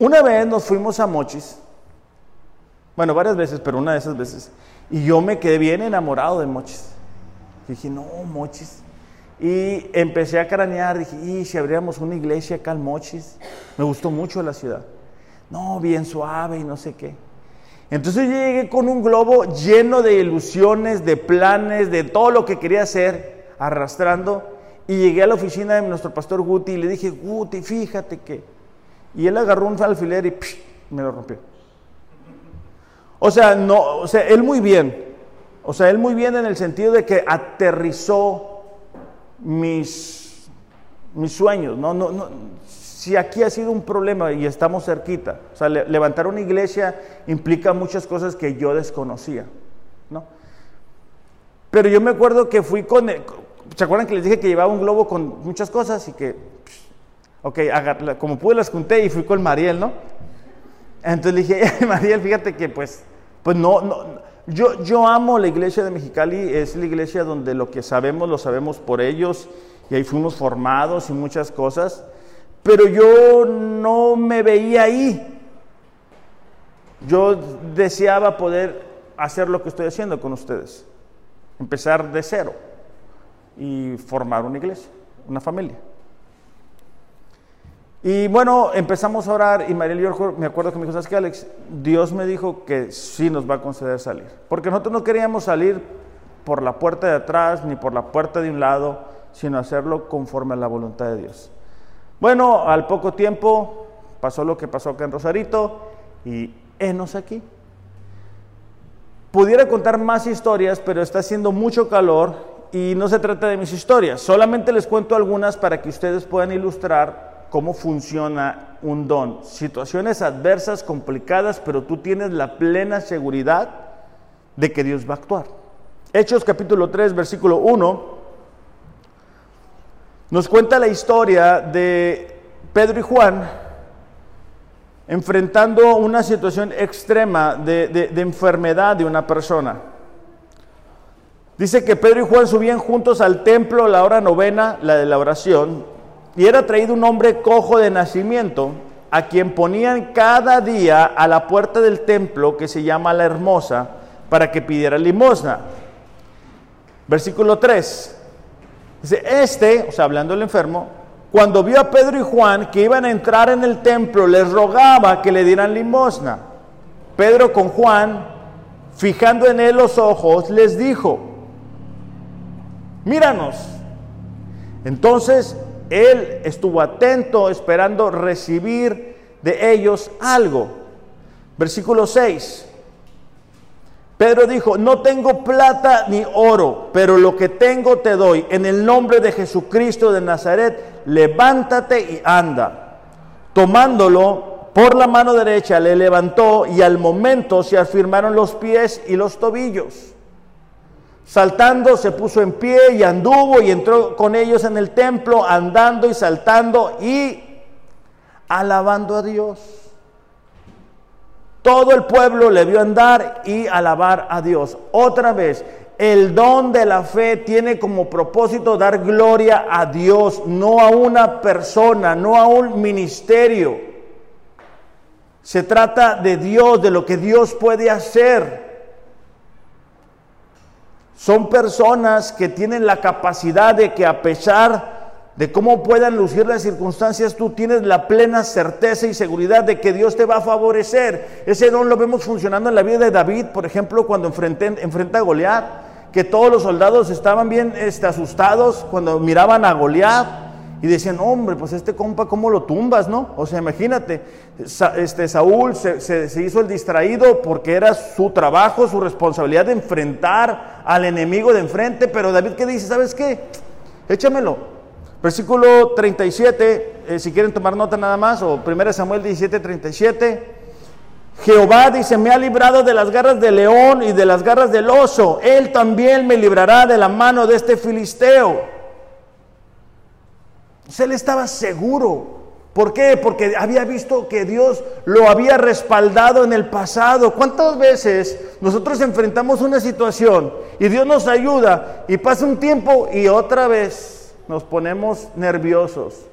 Una vez nos fuimos a Mochis, bueno, varias veces, pero una de esas veces, y yo me quedé bien enamorado de Mochis. Dije, no, Mochis. Y empecé a cranear, dije, y si abríamos una iglesia acá en Mochis, me gustó mucho la ciudad. No, bien suave y no sé qué. Entonces yo llegué con un globo lleno de ilusiones, de planes, de todo lo que quería hacer, arrastrando. Y llegué a la oficina de nuestro pastor Guti y le dije, Guti, fíjate que... Y él agarró un alfiler y me lo rompió. O sea, no, o sea, él muy bien. O sea, él muy bien en el sentido de que aterrizó mis, mis sueños. No, no, no, si aquí ha sido un problema y estamos cerquita, o sea, levantar una iglesia implica muchas cosas que yo desconocía, ¿no? Pero yo me acuerdo que fui con, ¿se acuerdan que les dije que llevaba un globo con muchas cosas y que, ok, como pude las junté y fui con Mariel, ¿no? Entonces le dije, Mariel, fíjate que pues, pues no, no, yo, yo amo la iglesia de Mexicali, es la iglesia donde lo que sabemos lo sabemos por ellos y ahí fuimos formados y muchas cosas pero yo no me veía ahí. Yo deseaba poder hacer lo que estoy haciendo con ustedes, empezar de cero. y formar una iglesia, una familia. Y bueno, empezamos a orar y María yo me acuerdo que me dijo, ¿sabes qué, Alex? Dios me dijo que sí nos va a conceder salir. Porque nosotros no queríamos salir por la puerta de atrás ni por la puerta de un lado, sino hacerlo conforme a la voluntad de Dios. Bueno, al poco tiempo pasó lo que pasó acá en Rosarito y enos aquí. Pudiera contar más historias, pero está haciendo mucho calor y no se trata de mis historias. Solamente les cuento algunas para que ustedes puedan ilustrar cómo funciona un don. Situaciones adversas, complicadas, pero tú tienes la plena seguridad de que Dios va a actuar. Hechos capítulo 3, versículo 1, nos cuenta la historia de Pedro y Juan enfrentando una situación extrema de, de enfermedad de una persona. Dice que Pedro y Juan subían juntos al templo a la hora novena, la de la oración, y era traído un hombre cojo de nacimiento, a quien ponían cada día a la puerta del templo que se llama la hermosa, para que pidiera limosna. Versículo 3. Dice, este, o sea, hablando del enfermo, cuando vio a Pedro y Juan que iban a entrar en el templo, les rogaba que le dieran limosna. Pedro con Juan, fijando en él los ojos, les dijo, míranos. Entonces él estuvo atento esperando recibir de ellos algo. Versículo 6. Pedro dijo, no tengo plata ni oro, pero lo que tengo te doy. En el nombre de Jesucristo de Nazaret, levántate y anda. Tomándolo por la mano derecha, le levantó y al momento se afirmaron los pies y los tobillos. Saltando se puso en pie y anduvo y entró con ellos en el templo, andando y saltando y alabando a Dios. Todo el pueblo le vio andar y alabar a Dios. Otra vez, el don de la fe tiene como propósito dar gloria a Dios, no a una persona, no a un ministerio. Se trata de Dios, de lo que Dios puede hacer. Son personas que tienen la capacidad de que a pesar de cómo puedan lucir las circunstancias, tú tienes la plena certeza y seguridad de que Dios te va a favorecer. Ese don lo vemos funcionando en la vida de David, por ejemplo, cuando enfrenta a Goliat, que todos los soldados estaban bien este, asustados cuando miraban a Goliat y decían, hombre, pues este compa, ¿cómo lo tumbas, no? O sea, imagínate, este, Saúl se, hizo el distraído porque era su trabajo, su responsabilidad de enfrentar al enemigo de enfrente, pero David, ¿qué dice? ¿Sabes qué? Échamelo. Versículo 37, eh, si quieren tomar nota nada más, o 1 Samuel 17, 37. Jehová dice, me ha librado de las garras del león y de las garras del oso. Él también me librará de la mano de este filisteo él estaba seguro. ¿Por qué? Porque había visto que Dios lo había respaldado en el pasado. ¿Cuántas veces nosotros enfrentamos una situación y Dios nos ayuda y pasa un tiempo y otra vez nos ponemos nerviosos?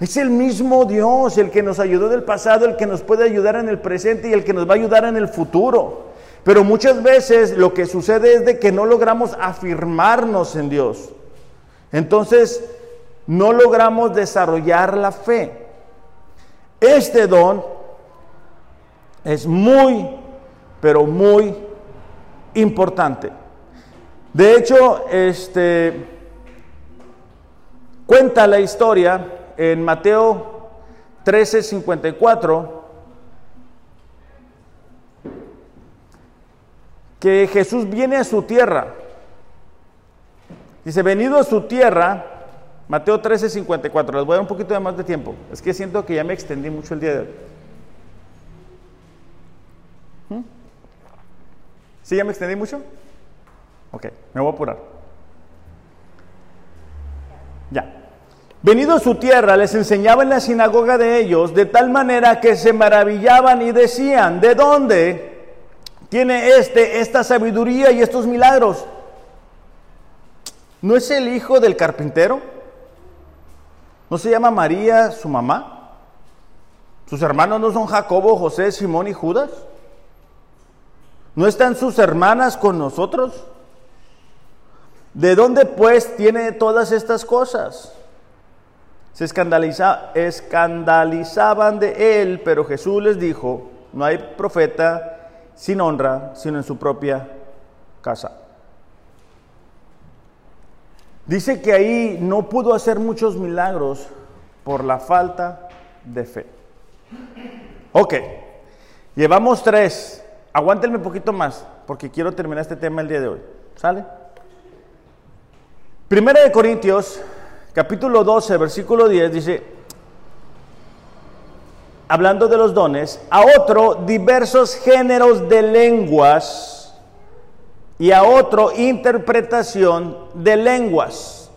Es el mismo Dios el que nos ayudó del pasado, el que nos puede ayudar en el presente y el que nos va a ayudar en el futuro. Pero muchas veces lo que sucede es de que no logramos afirmarnos en Dios. Entonces no logramos desarrollar la fe. Este don es muy, pero muy importante. De hecho, este cuenta la historia en Mateo 13:54 que Jesús viene a su tierra. Dice, venido a su tierra, Mateo 13, 54. Les voy a dar un poquito de más de tiempo. Es que siento que ya me extendí mucho el día de hoy. ¿Mm? ¿Sí ya me extendí mucho? Ok, me voy a apurar. Ya. Venido a su tierra, les enseñaba en la sinagoga de ellos, de tal manera que se maravillaban y decían, ¿de dónde tiene este esta sabiduría y estos milagros? ¿No es el hijo del carpintero? ¿No se llama María su mamá? ¿Sus hermanos no son Jacobo, José, Simón y Judas? ¿No están sus hermanas con nosotros? ¿De dónde pues tiene todas estas cosas? Se escandaliza, escandalizaban de él, pero Jesús les dijo, no hay profeta sin honra, sino en su propia casa. Dice que ahí no pudo hacer muchos milagros por la falta de fe. Ok, llevamos tres. Aguántenme un poquito más, porque quiero terminar este tema el día de hoy. ¿Sale? Primera de Corintios, capítulo 12, versículo 10, dice, hablando de los dones, a otro diversos géneros de lenguas y a otro interpretación de lenguas.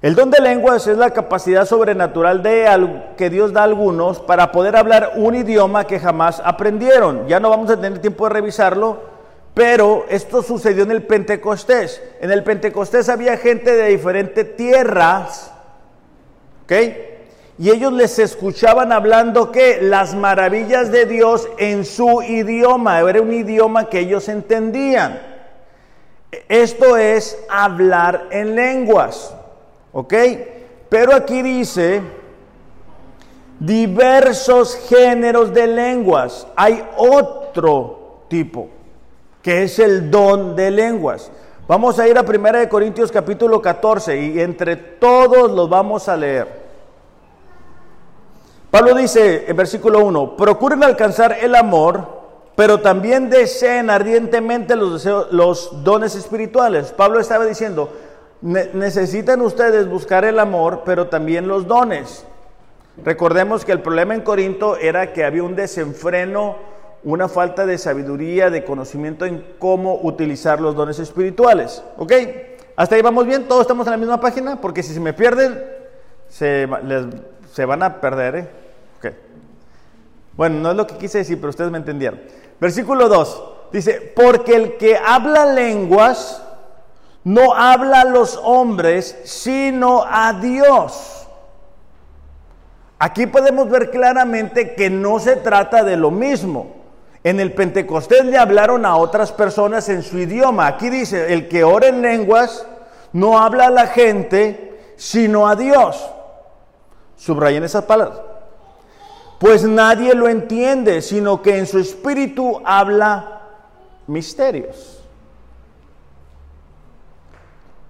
El don de lenguas es la capacidad sobrenatural de que Dios da a algunos para poder hablar un idioma que jamás aprendieron. Ya no vamos a tener tiempo de revisarlo, pero esto sucedió en el Pentecostés. En el Pentecostés había gente de diferentes tierras, ¿ok? Y ellos les escuchaban hablando que las maravillas de Dios en su idioma, era un idioma que ellos entendían. Esto es hablar en lenguas, ¿ok? Pero aquí dice diversos géneros de lenguas. Hay otro tipo que es el don de lenguas. Vamos a ir a 1 Corintios capítulo 14 y entre todos los vamos a leer. Pablo dice en versículo 1, procuren alcanzar el amor, pero también deseen ardientemente los, dones espirituales. Pablo estaba diciendo, necesitan ustedes buscar el amor, pero también los dones. Recordemos que el problema en Corinto era que había un desenfreno una falta de sabiduría, de conocimiento en cómo utilizar los dones espirituales. ¿Ok? Hasta ahí vamos bien, todos estamos en la misma página, porque si se me pierden, se, se van a perder. ¿eh? Bueno, no es lo que quise decir, pero ustedes me entendieron. Versículo 2 dice, porque el que habla lenguas no habla a los hombres, sino a Dios. Aquí podemos ver claramente que no se trata de lo mismo. En el Pentecostés le hablaron a otras personas en su idioma. Aquí dice, el que ora en lenguas no habla a la gente, sino a Dios. Subrayen esas palabras. Pues nadie lo entiende, sino que en su espíritu habla misterios.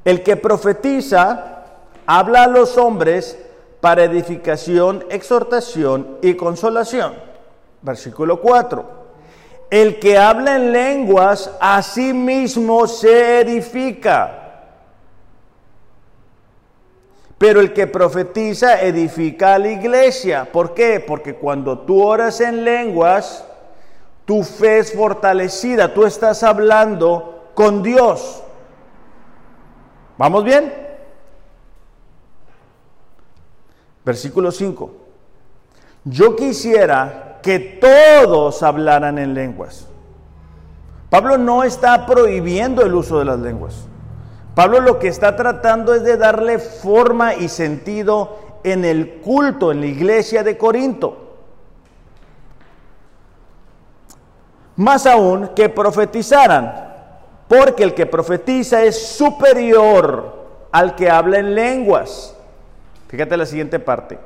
El que profetiza habla a los hombres para edificación, exhortación y consolación. Versículo 4. El que habla en lenguas a sí mismo se edifica. Pero el que profetiza edifica a la iglesia. ¿Por qué? Porque cuando tú oras en lenguas, tu fe es fortalecida, tú estás hablando con Dios. ¿Vamos bien? Versículo 5. Yo quisiera que todos hablaran en lenguas. Pablo no está prohibiendo el uso de las lenguas. Pablo lo que está tratando es de darle forma y sentido en el culto, en la iglesia de Corinto. Más aún que profetizaran, porque el que profetiza es superior al que habla en lenguas. Fíjate la siguiente parte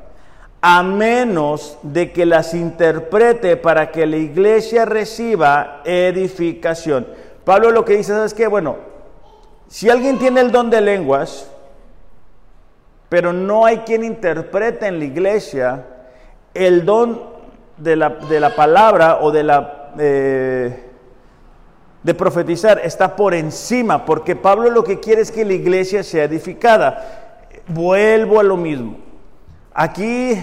a menos de que las interprete para que la iglesia reciba edificación. Pablo lo que dice es que, bueno, si alguien tiene el don de lenguas, pero no hay quien interprete en la iglesia, el don de la, palabra o de la... Eh, de profetizar está por encima, porque Pablo lo que quiere es que la iglesia sea edificada. Vuelvo a lo mismo. Aquí,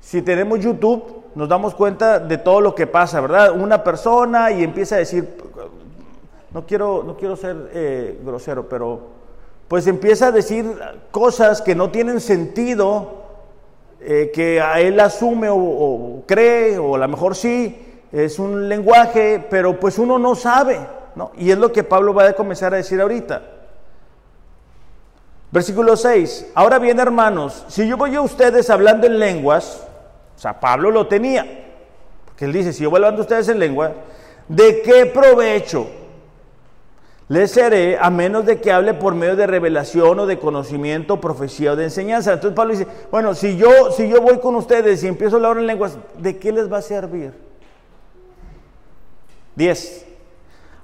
si tenemos YouTube, nos damos cuenta de todo lo que pasa, ¿verdad? Una persona y empieza a decir, no quiero, no quiero ser eh, grosero, pero pues empieza a decir cosas que no tienen sentido, eh, que a él asume o, cree, o a lo mejor sí, es un lenguaje, pero pues uno no sabe, ¿no? Y es lo que Pablo va a comenzar a decir ahorita. Versículo 6. Ahora bien, hermanos, si yo voy a ustedes hablando en lenguas, o sea, Pablo lo tenía, porque él dice, si yo voy hablando a ustedes en lengua, ¿de qué provecho? Le seré a menos de que hable por medio de revelación o de conocimiento, profecía o de enseñanza. Entonces Pablo dice, bueno, si yo, si yo voy con ustedes y empiezo a hablar en lenguas, ¿de qué les va a servir? 10.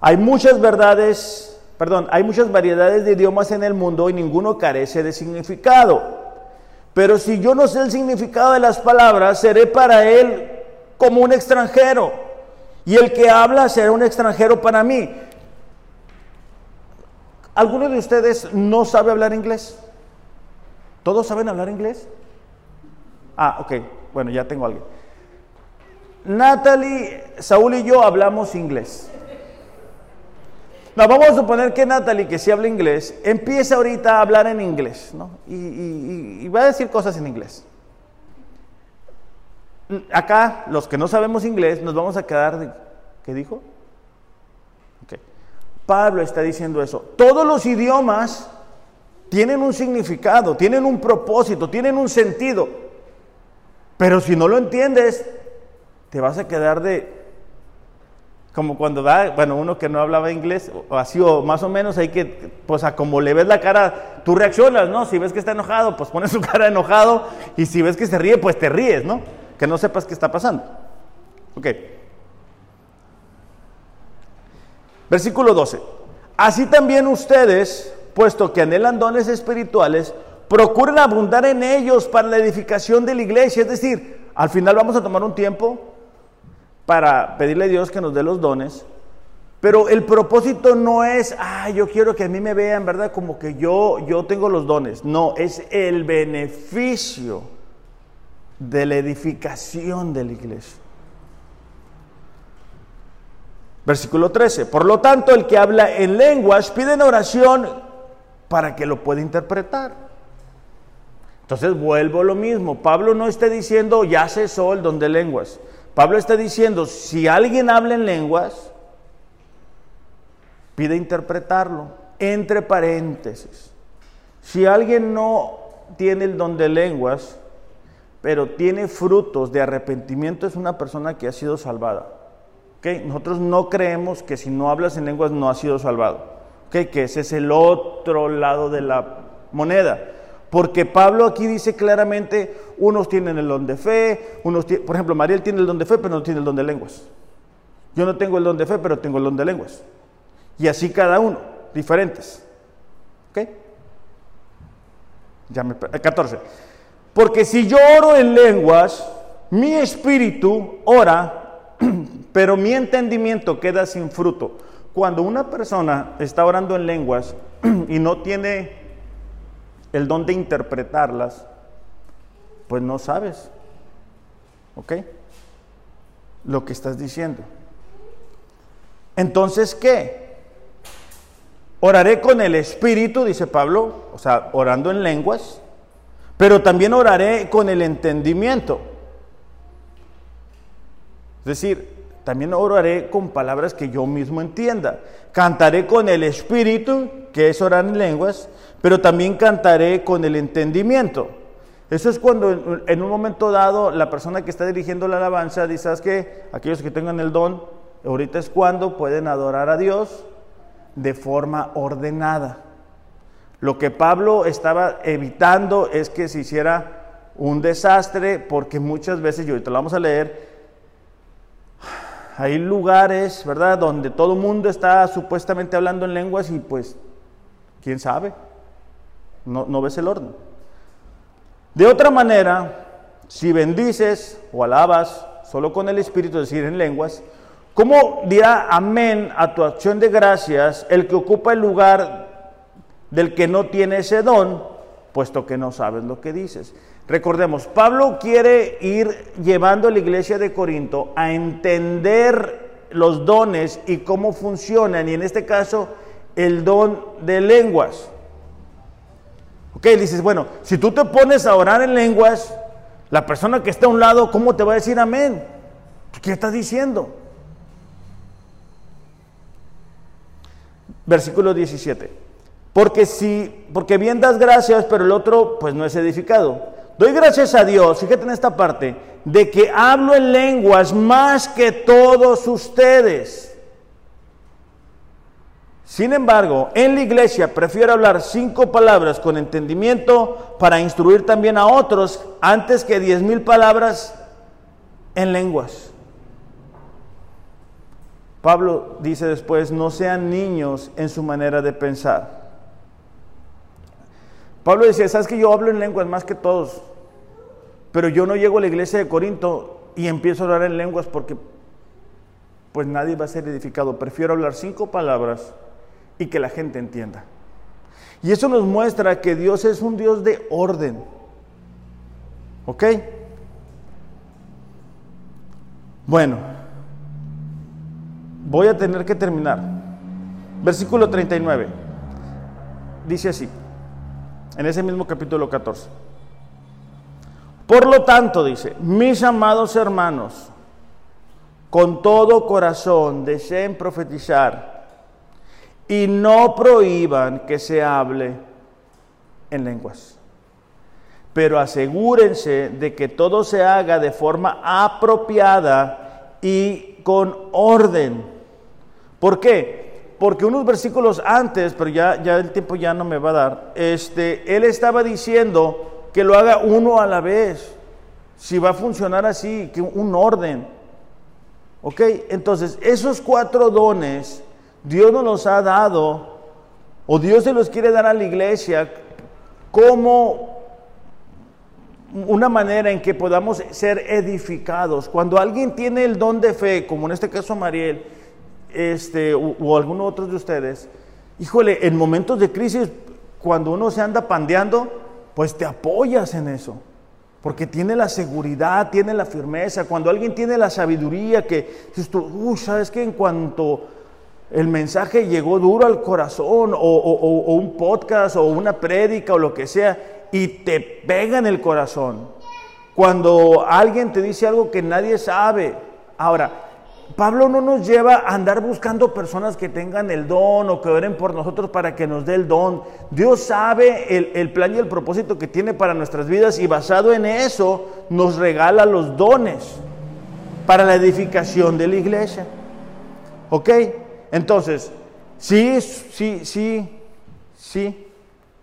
Hay muchas verdades, perdón, hay muchas variedades de idiomas en el mundo y ninguno carece de significado. Pero si yo no sé el significado de las palabras, seré para él como un extranjero. Y el que habla será un extranjero para mí. ¿Alguno de ustedes no sabe hablar inglés? ¿Todos saben hablar inglés? Ah, ok. Bueno, ya tengo a alguien. Natalie, Saúl y yo hablamos inglés. No, vamos a suponer que Natalie, que sí habla inglés, empieza ahorita a hablar en inglés, ¿no? Y, va a decir cosas en inglés. Acá, los que no sabemos inglés, nos vamos a quedar ¿qué dijo? Pablo está diciendo eso. Todos los idiomas tienen un significado, tienen un propósito, tienen un sentido. Pero si no lo entiendes, te vas a quedar de, como cuando va, bueno, uno que no hablaba inglés, o así, o más o menos, hay que, pues a como le ves la cara, tú reaccionas, ¿no? Si ves que está enojado, pues pones su cara enojado, y si ves que se ríe, pues te ríes, ¿no? Que no sepas qué está pasando. Ok. Versículo 12. Así también ustedes, puesto que anhelan dones espirituales, procuren abundar en ellos para la edificación de la iglesia. Es decir, al final vamos a tomar un tiempo para pedirle a Dios que nos dé los dones. Pero el propósito no es, ah, yo quiero que a mí me vean, ¿verdad? Como que yo, yo tengo los dones. No, es el beneficio de la edificación de la iglesia. Versículo 13. Por lo tanto, el que habla en lenguas pide en oración para que lo pueda interpretar. Entonces vuelvo a lo mismo. Pablo no está diciendo ya cesó el don de lenguas. Pablo está diciendo, si alguien habla en lenguas, pide interpretarlo, entre paréntesis. Si alguien no tiene el don de lenguas, pero tiene frutos de arrepentimiento, es una persona que ha sido salvada. ¿Okay? Nosotros no creemos que si no hablas en lenguas no has sido salvado. ¿Okay? Que ese es el otro lado de la moneda. Porque Pablo aquí dice claramente, unos tienen el don de fe, unos por ejemplo, Mariel tiene el don de fe, pero no tiene el don de lenguas. Yo no tengo el don de fe, pero tengo el don de lenguas. Y así cada uno, diferentes. Ya me, 14. Porque si yo oro en lenguas, mi espíritu ora, pero mi entendimiento queda sin fruto. Cuando una persona está orando en lenguas y no tiene el don de interpretarlas, pues no sabes. ¿Ok? Lo que estás diciendo. Entonces, ¿qué? Oraré con el Espíritu, dice Pablo, o sea, orando en lenguas, pero también oraré con el entendimiento. Es decir, también oraré con palabras que yo mismo entienda. Cantaré con el Espíritu, que es orar en lenguas, pero también cantaré con el entendimiento. Eso es cuando en un momento dado la persona que está dirigiendo la alabanza dice, ¿sabes qué? Aquellos que tengan el don, ahorita es cuando pueden adorar a Dios de forma ordenada. Lo que Pablo estaba evitando es que se hiciera un desastre, porque muchas veces, y ahorita lo vamos a leer, hay lugares, ¿verdad?, donde todo el mundo está supuestamente hablando en lenguas y pues, ¿quién sabe? No, ves el orden. De otra manera, si bendices o alabas solo con el Espíritu, es decir, en lenguas, ¿cómo dirá amén a tu acción de gracias el que ocupa el lugar del que no tiene ese don, puesto que no sabes lo que dices? Recordemos, Pablo quiere ir llevando a la iglesia de Corinto a entender los dones y cómo funcionan, y en este caso el don de lenguas. Ok, dices, bueno, si tú te pones a orar en lenguas, la persona que está a un lado, ¿cómo te va a decir amén? ¿Qué estás diciendo? Versículo 17. Porque si, porque bien das gracias, pero el otro pues no es edificado. Doy gracias a Dios, fíjate en esta parte, de que hablo en lenguas más que todos ustedes Sin embargo, en la iglesia prefiero hablar cinco palabras con entendimiento para instruir también a otros antes que diez mil palabras en lenguas. Pablo dice después, no sean niños en su manera de pensar. Pablo decía, sabes que yo hablo en lenguas más que todos, pero yo no llego a la iglesia de Corinto y empiezo a hablar en lenguas porque pues nadie va a ser edificado. Prefiero hablar cinco palabras y que la gente entienda. Y eso nos muestra que Dios es un Dios de orden. ¿Ok? Bueno, voy a tener que terminar. Versículo 39. Dice así, en ese mismo capítulo 14. Por lo tanto, dice, mis amados hermanos, con todo corazón deseen profetizar y no prohíban que se hable en lenguas. Pero asegúrense de que todo se haga de forma apropiada y con orden. ¿Por qué? Porque unos versículos antes, pero ya, ya el tiempo ya no me va a dar, este, él estaba diciendo que lo haga uno a la vez. Si va a funcionar así, que un orden. ¿Ok? Entonces, esos cuatro dones Dios nos los ha dado, o Dios se los quiere dar a la iglesia como una manera en que podamos ser edificados. Cuando alguien tiene el don de fe, como en este caso Mariel, este, o, alguno otro de ustedes, híjole, en momentos de crisis, cuando uno se anda pandeando, pues te apoyas en eso. Porque tiene la seguridad, tiene la firmeza. Cuando alguien tiene la sabiduría, que dices tú, sabes que en cuanto el mensaje llegó duro al corazón o, un podcast o una prédica o lo que sea y te pega en el corazón. Cuando alguien te dice algo que nadie sabe. Ahora, Pablo no nos lleva a andar buscando personas que tengan el don o que oren por nosotros para que nos dé el don. Dios sabe el, el plan y el propósito que tiene para nuestras vidas y basado en eso nos regala los dones para la edificación de la iglesia. ¿Ok? Entonces, sí, sí, sí, sí.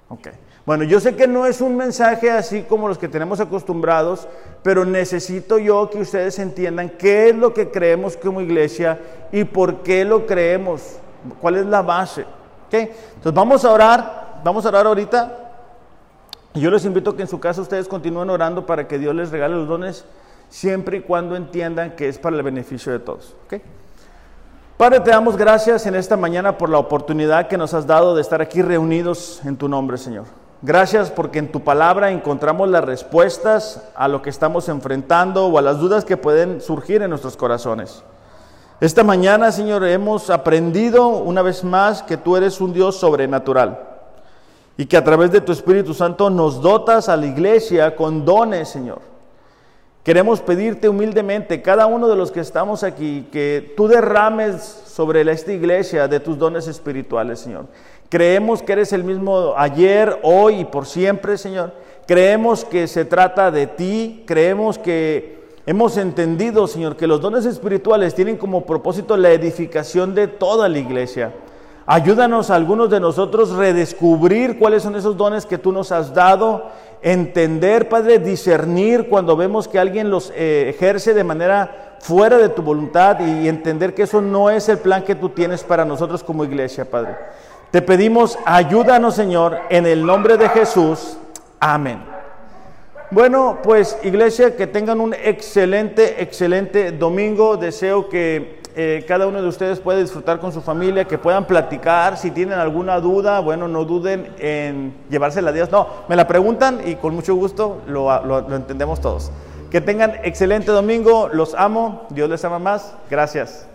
Ok. Bueno, yo sé que no es un mensaje así como los que tenemos acostumbrados, pero necesito yo que ustedes entiendan qué es lo que creemos como iglesia y por qué lo creemos, cuál es la base. ¿Ok? Entonces vamos a orar, vamos a orar ahorita. Yo les invito a que en su casa ustedes continúen orando para que Dios les regale los dones siempre y cuando entiendan que es para el beneficio de todos. ¿ok? Padre, te damos gracias en esta mañana por la oportunidad que nos has dado de estar aquí reunidos en tu nombre, Señor. Gracias porque en tu palabra encontramos las respuestas a lo que estamos enfrentando o a las dudas que pueden surgir en nuestros corazones. Esta mañana, Señor, hemos aprendido una vez más que tú eres un Dios sobrenatural y que a través de tu Espíritu Santo nos dotas a la iglesia con dones, Señor. Queremos pedirte humildemente, cada uno de los que estamos aquí, que tú derrames sobre esta iglesia de tus dones espirituales, Señor. Creemos que eres el mismo ayer, hoy y por siempre, Señor. Creemos que se trata de ti. Creemos que hemos entendido, Señor, que los dones espirituales tienen como propósito la edificación de toda la iglesia. Ayúdanos a algunos de nosotros redescubrir cuáles son esos dones que tú nos has dado entender, Padre, discernir cuando vemos que alguien los eh, ejerce de manera fuera de tu voluntad y entender que eso no es el plan que tú tienes para nosotros como iglesia, Padre. Te pedimos, ayúdanos, Señor, en el nombre de Jesús. Amén. Bueno, pues iglesia, que tengan un excelente, excelente domingo. Deseo que eh, cada uno de ustedes puede disfrutar con su familia, que puedan platicar. Si tienen alguna duda, bueno, no duden en llevársela a Dios. No, me la preguntan y con mucho gusto lo, lo entendemos todos. Que tengan excelente domingo, los amo, Dios les ama más. Gracias.